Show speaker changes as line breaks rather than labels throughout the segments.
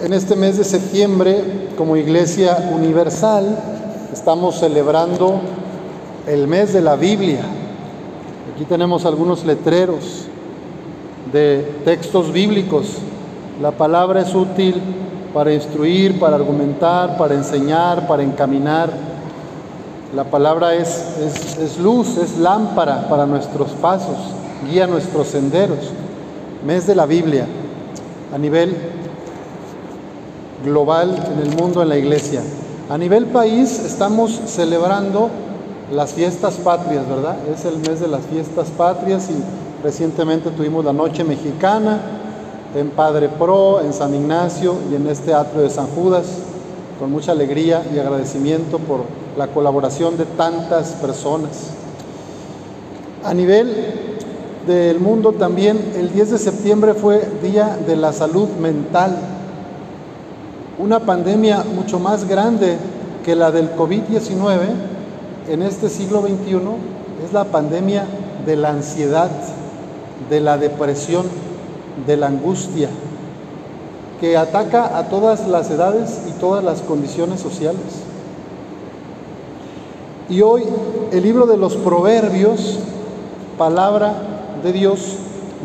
En este mes de septiembre, como Iglesia Universal, estamos celebrando el mes de la Biblia. Aquí tenemos algunos letreros de textos bíblicos. La palabra es útil para instruir, para argumentar, para enseñar, para encaminar. La palabra es, es, luz, es lámpara para nuestros pasos, guía nuestros senderos. Mes de la Biblia a nivel global en el mundo, en la iglesia. A nivel país estamos celebrando las fiestas patrias, ¿verdad? Es el mes de las fiestas patrias y recientemente tuvimos la Noche Mexicana en Padre Pro, en San Ignacio y en este atrio de San Judas, con mucha alegría y agradecimiento por la colaboración de tantas personas. A nivel del mundo también, el 10 de septiembre fue Día de la Salud Mental una pandemia mucho más grande que la del COVID-19 en este siglo XXI es la pandemia de la ansiedad, de la depresión, de la angustia, que ataca a todas las edades y todas las condiciones sociales. Y hoy el libro de los proverbios, palabra de Dios,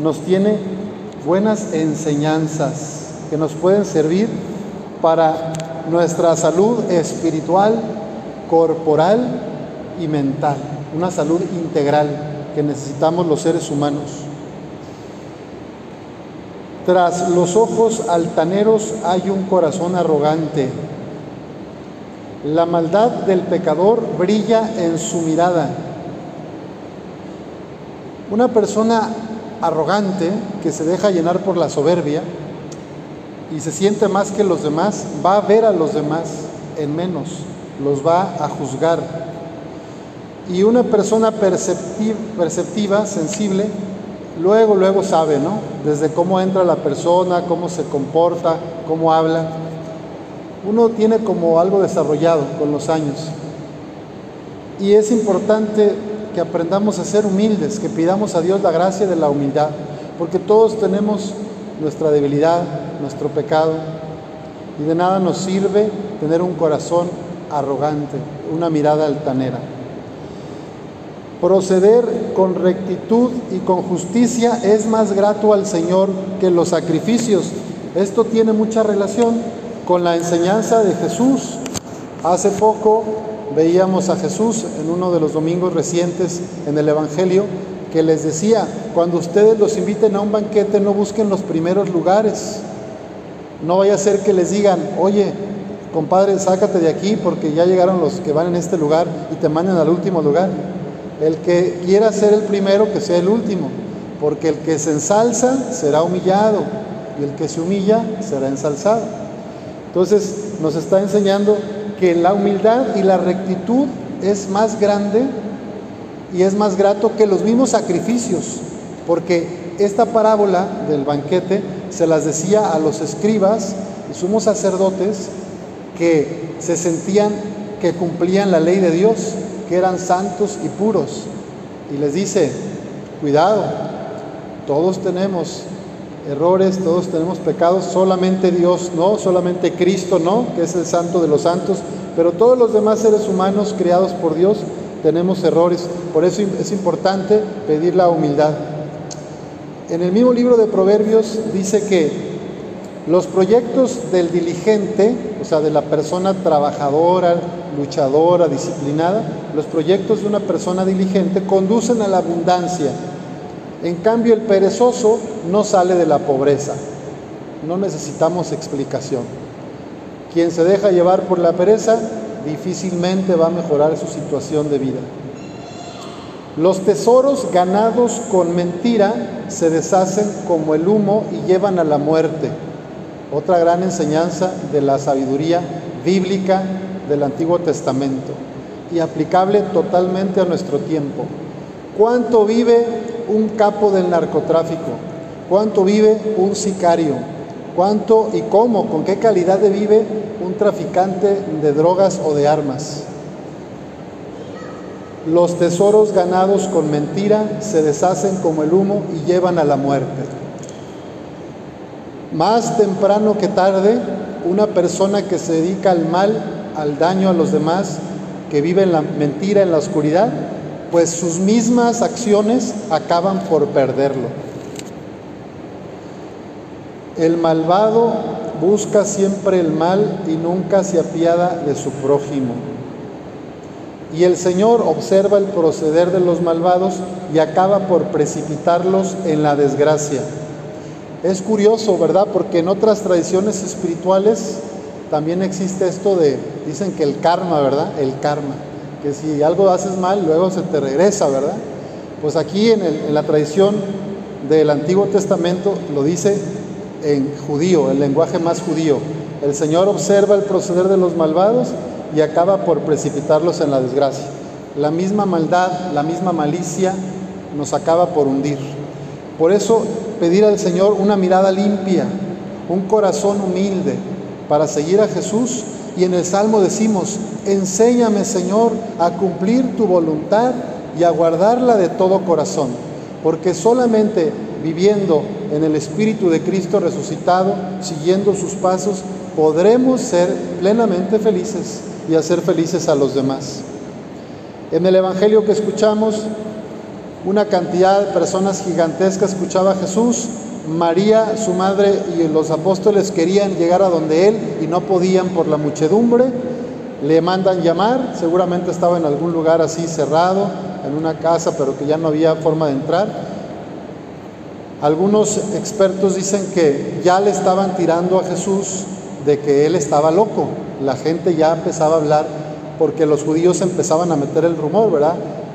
nos tiene buenas enseñanzas que nos pueden servir para nuestra salud espiritual, corporal y mental, una salud integral que necesitamos los seres humanos. Tras los ojos altaneros hay un corazón arrogante. La maldad del pecador brilla en su mirada. Una persona arrogante que se deja llenar por la soberbia y se siente más que los demás, va a ver a los demás en menos, los va a juzgar. Y una persona perceptiva, sensible, luego, luego sabe, ¿no? Desde cómo entra la persona, cómo se comporta, cómo habla. Uno tiene como algo desarrollado con los años. Y es importante que aprendamos a ser humildes, que pidamos a Dios la gracia de la humildad, porque todos tenemos nuestra debilidad, nuestro pecado, y de nada nos sirve tener un corazón arrogante, una mirada altanera. Proceder con rectitud y con justicia es más grato al Señor que los sacrificios. Esto tiene mucha relación con la enseñanza de Jesús. Hace poco veíamos a Jesús en uno de los domingos recientes en el Evangelio que les decía, cuando ustedes los inviten a un banquete no busquen los primeros lugares. No vaya a ser que les digan, oye, compadre, sácate de aquí porque ya llegaron los que van en este lugar y te mandan al último lugar. El que quiera ser el primero, que sea el último, porque el que se ensalza será humillado y el que se humilla será ensalzado. Entonces nos está enseñando que la humildad y la rectitud es más grande y es más grato que los mismos sacrificios, porque esta parábola del banquete se las decía a los escribas y sumos sacerdotes que se sentían que cumplían la ley de Dios, que eran santos y puros. Y les dice, cuidado, todos tenemos errores, todos tenemos pecados, solamente Dios no, solamente Cristo no, que es el santo de los santos, pero todos los demás seres humanos creados por Dios tenemos errores, por eso es importante pedir la humildad. En el mismo libro de Proverbios dice que los proyectos del diligente, o sea, de la persona trabajadora, luchadora, disciplinada, los proyectos de una persona diligente conducen a la abundancia. En cambio, el perezoso no sale de la pobreza. No necesitamos explicación. Quien se deja llevar por la pereza difícilmente va a mejorar su situación de vida. Los tesoros ganados con mentira se deshacen como el humo y llevan a la muerte. Otra gran enseñanza de la sabiduría bíblica del Antiguo Testamento y aplicable totalmente a nuestro tiempo. ¿Cuánto vive un capo del narcotráfico? ¿Cuánto vive un sicario? ¿Cuánto y cómo, con qué calidad vive un traficante de drogas o de armas? Los tesoros ganados con mentira se deshacen como el humo y llevan a la muerte. Más temprano que tarde, una persona que se dedica al mal, al daño a los demás, que vive en la mentira, en la oscuridad, pues sus mismas acciones acaban por perderlo. El malvado busca siempre el mal y nunca se apiada de su prójimo. Y el Señor observa el proceder de los malvados y acaba por precipitarlos en la desgracia. Es curioso, ¿verdad? Porque en otras tradiciones espirituales también existe esto de, dicen que el karma, ¿verdad? El karma. Que si algo haces mal, luego se te regresa, ¿verdad? Pues aquí en, en la tradición del Antiguo Testamento lo dice en judío, el lenguaje más judío. El Señor observa el proceder de los malvados y acaba por precipitarlos en la desgracia. La misma maldad, la misma malicia nos acaba por hundir. Por eso pedir al Señor una mirada limpia, un corazón humilde para seguir a Jesús. Y en el Salmo decimos, enséñame Señor a cumplir tu voluntad y a guardarla de todo corazón, porque solamente viviendo en el Espíritu de Cristo resucitado, siguiendo sus pasos, podremos ser plenamente felices y hacer felices a los demás. En el Evangelio que escuchamos, una cantidad de personas gigantescas escuchaba a Jesús. María, su madre y los apóstoles querían llegar a donde él y no podían por la muchedumbre. Le mandan llamar, seguramente estaba en algún lugar así cerrado, en una casa, pero que ya no había forma de entrar. Algunos expertos dicen que ya le estaban tirando a Jesús de que él estaba loco. La gente ya empezaba a hablar porque los judíos empezaban a meter el rumor, ¿verdad?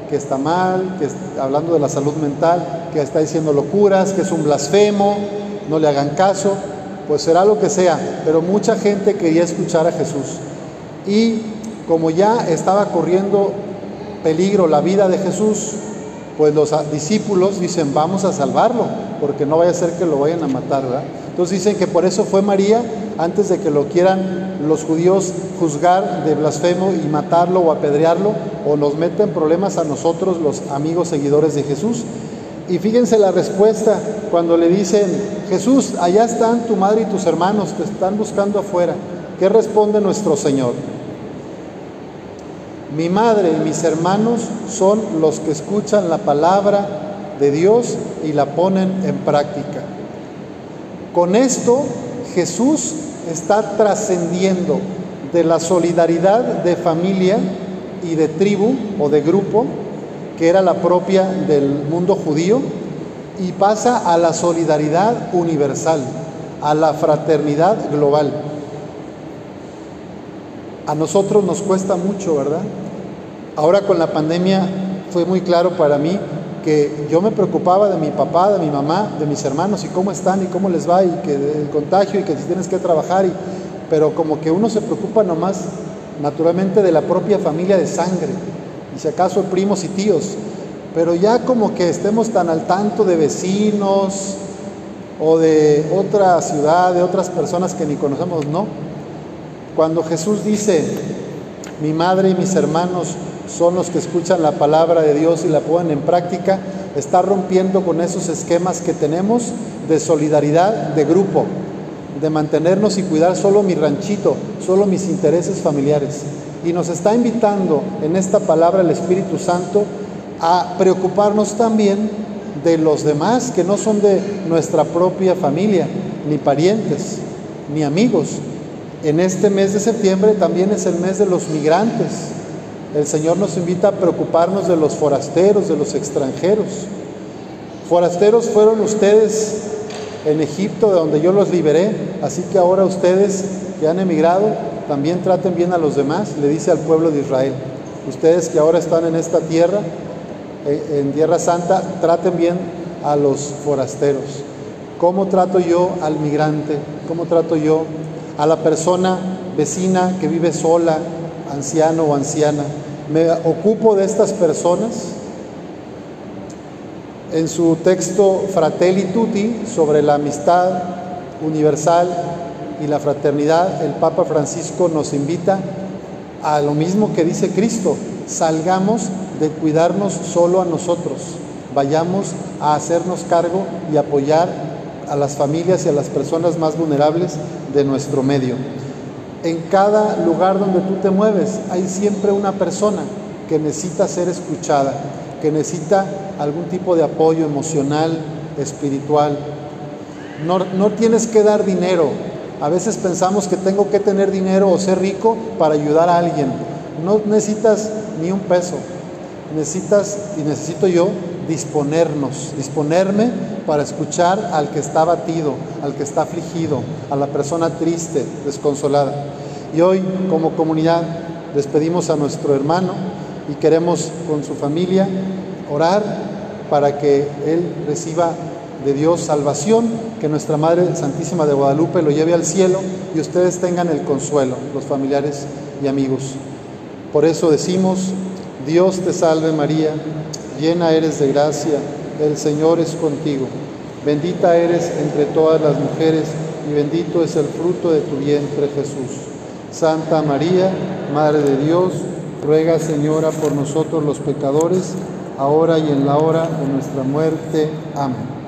Que está mal, que hablando de la salud mental, que está diciendo locuras, que es un blasfemo, no le hagan caso, pues será lo que sea, pero mucha gente quería escuchar a Jesús. Y como ya estaba corriendo peligro la vida de Jesús, pues los discípulos dicen, vamos a salvarlo, porque no vaya a ser que lo vayan a matar, ¿verdad? Entonces dicen que por eso fue María, antes de que lo quieran los judíos juzgar de blasfemo y matarlo o apedrearlo, o nos meten problemas a nosotros, los amigos seguidores de Jesús. Y fíjense la respuesta cuando le dicen, Jesús, allá están tu madre y tus hermanos, te están buscando afuera. ¿Qué responde nuestro Señor? Mi madre y mis hermanos son los que escuchan la palabra de Dios y la ponen en práctica. Con esto Jesús está trascendiendo de la solidaridad de familia y de tribu o de grupo, que era la propia del mundo judío, y pasa a la solidaridad universal, a la fraternidad global. A nosotros nos cuesta mucho, ¿verdad? Ahora con la pandemia fue muy claro para mí que yo me preocupaba de mi papá, de mi mamá, de mis hermanos y cómo están y cómo les va y que el contagio y que si tienes que trabajar, y, pero como que uno se preocupa nomás naturalmente de la propia familia de sangre y si acaso primos y tíos, pero ya como que estemos tan al tanto de vecinos o de otra ciudad, de otras personas que ni conocemos, no. Cuando Jesús dice, mi madre y mis hermanos son los que escuchan la palabra de Dios y la ponen en práctica, está rompiendo con esos esquemas que tenemos de solidaridad de grupo, de mantenernos y cuidar solo mi ranchito, solo mis intereses familiares. Y nos está invitando en esta palabra el Espíritu Santo a preocuparnos también de los demás que no son de nuestra propia familia, ni parientes, ni amigos. En este mes de septiembre también es el mes de los migrantes el Señor nos invita a preocuparnos de los forasteros, de los extranjeros. Forasteros fueron ustedes en Egipto, de donde yo los liberé, así que ahora ustedes que han emigrado, también traten bien a los demás, le dice al pueblo de Israel. Ustedes que ahora están en esta tierra, eh, en Tierra Santa, traten bien a los forasteros. ¿Cómo trato yo al migrante? ¿Cómo trato yo a la persona vecina que vive sola, anciano o anciana? Me ocupo de estas personas. En su texto Fratelli Tutti sobre la amistad universal y la fraternidad, el Papa Francisco nos invita a lo mismo que dice Cristo, salgamos de cuidarnos solo a nosotros, vayamos a hacernos cargo y apoyar a las familias y a las personas más vulnerables de nuestro medio. En cada lugar donde tú te mueves hay siempre una persona que necesita ser escuchada, que necesita algún tipo de apoyo emocional, espiritual. No, no tienes que dar dinero. A veces pensamos que tengo que tener dinero o ser rico para ayudar a alguien. No necesitas ni un peso. Necesitas y necesito yo disponernos, disponerme para escuchar al que está abatido, al que está afligido, a la persona triste, desconsolada. Y hoy como comunidad despedimos a nuestro hermano y queremos con su familia orar para que él reciba de Dios salvación, que nuestra Madre Santísima de Guadalupe lo lleve al cielo y ustedes tengan el consuelo, los familiares y amigos. Por eso decimos, Dios te salve María, llena eres de gracia, el Señor es contigo, bendita eres entre todas las mujeres y bendito es el fruto de tu vientre Jesús. Santa María, Madre de Dios, ruega Señora por nosotros los pecadores, ahora y en la hora de nuestra muerte. Amén.